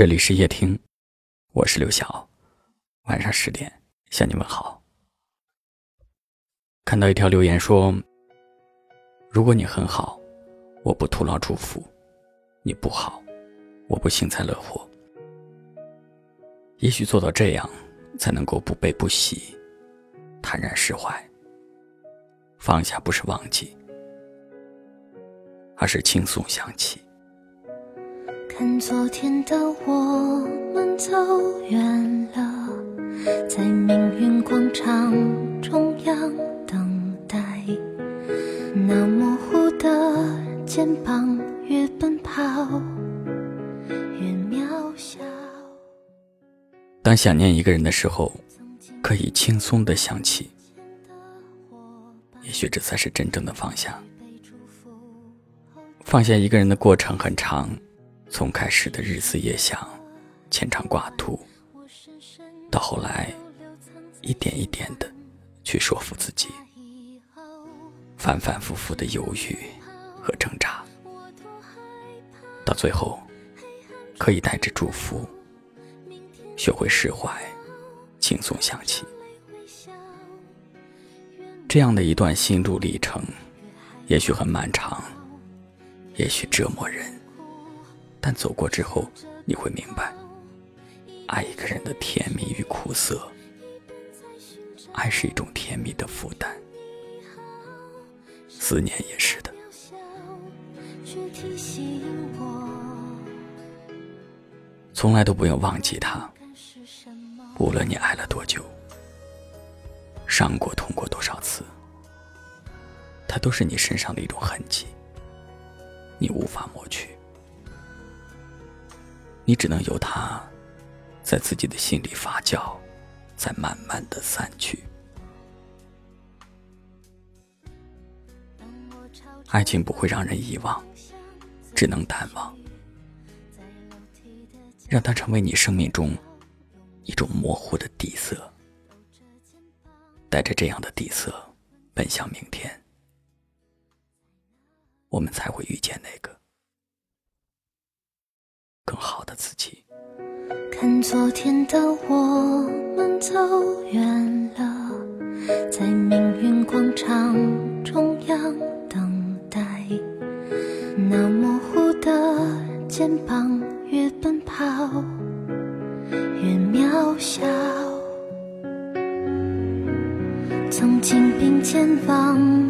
这里是夜听，我是刘晓。晚上十点向你问好。看到一条留言说：“如果你很好，我不徒劳祝福；你不好，我不幸灾乐祸。也许做到这样，才能够不悲不喜，坦然释怀。放下不是忘记，而是轻松想起。”看昨天的我们走远了，在命运广场中央等待。那模糊的肩膀，越奔跑越渺小。当想念一个人的时候，可以轻松的想起，也许这才是真正的放下。放下一个人的过程很长。从开始的日思夜想、牵肠挂肚，到后来一点一点的去说服自己，反反复复的犹豫和挣扎，到最后可以带着祝福，学会释怀，轻松想起。这样的一段心路历程，也许很漫长，也许折磨人。但走过之后，你会明白，爱一个人的甜蜜与苦涩。爱是一种甜蜜的负担，思念也是的。从来都不用忘记他，无论你爱了多久，伤过、痛过多少次，他都是你身上的一种痕迹，你无法抹去。你只能由它，在自己的心里发酵，再慢慢的散去。爱情不会让人遗忘，只能淡忘，让它成为你生命中一种模糊的底色。带着这样的底色，奔向明天，我们才会遇见那个。更好的自己。看昨天的我们走远了，在命运广场中央等待。那模糊的肩膀，越奔跑越渺小。曾经并肩往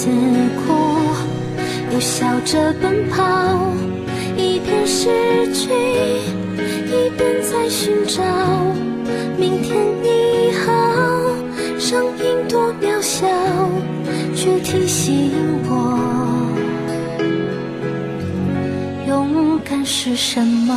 自哭，又笑着奔跑，一边失去，一边在寻找。明天你好，声音多渺小，却提醒我，勇敢是什么。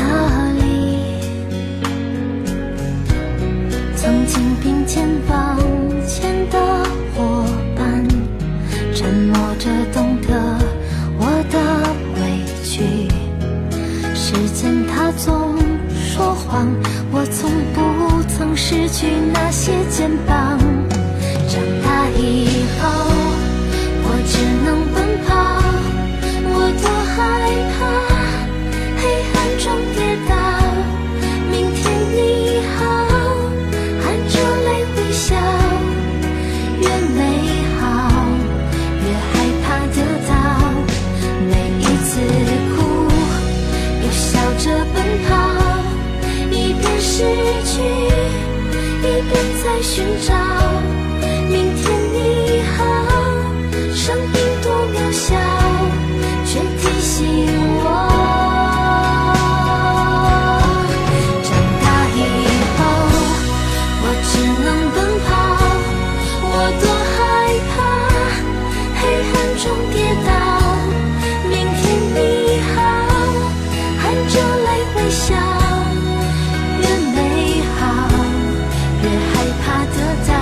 我从不曾失去那些肩膀。寻找。得到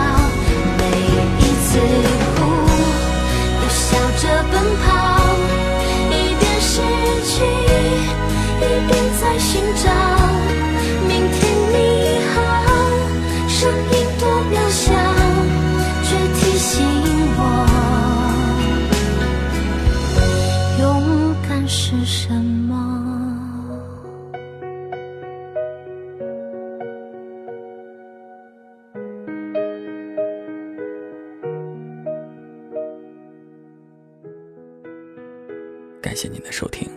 感谢您的收听。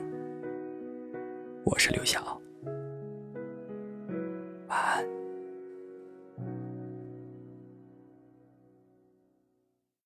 我是刘晓。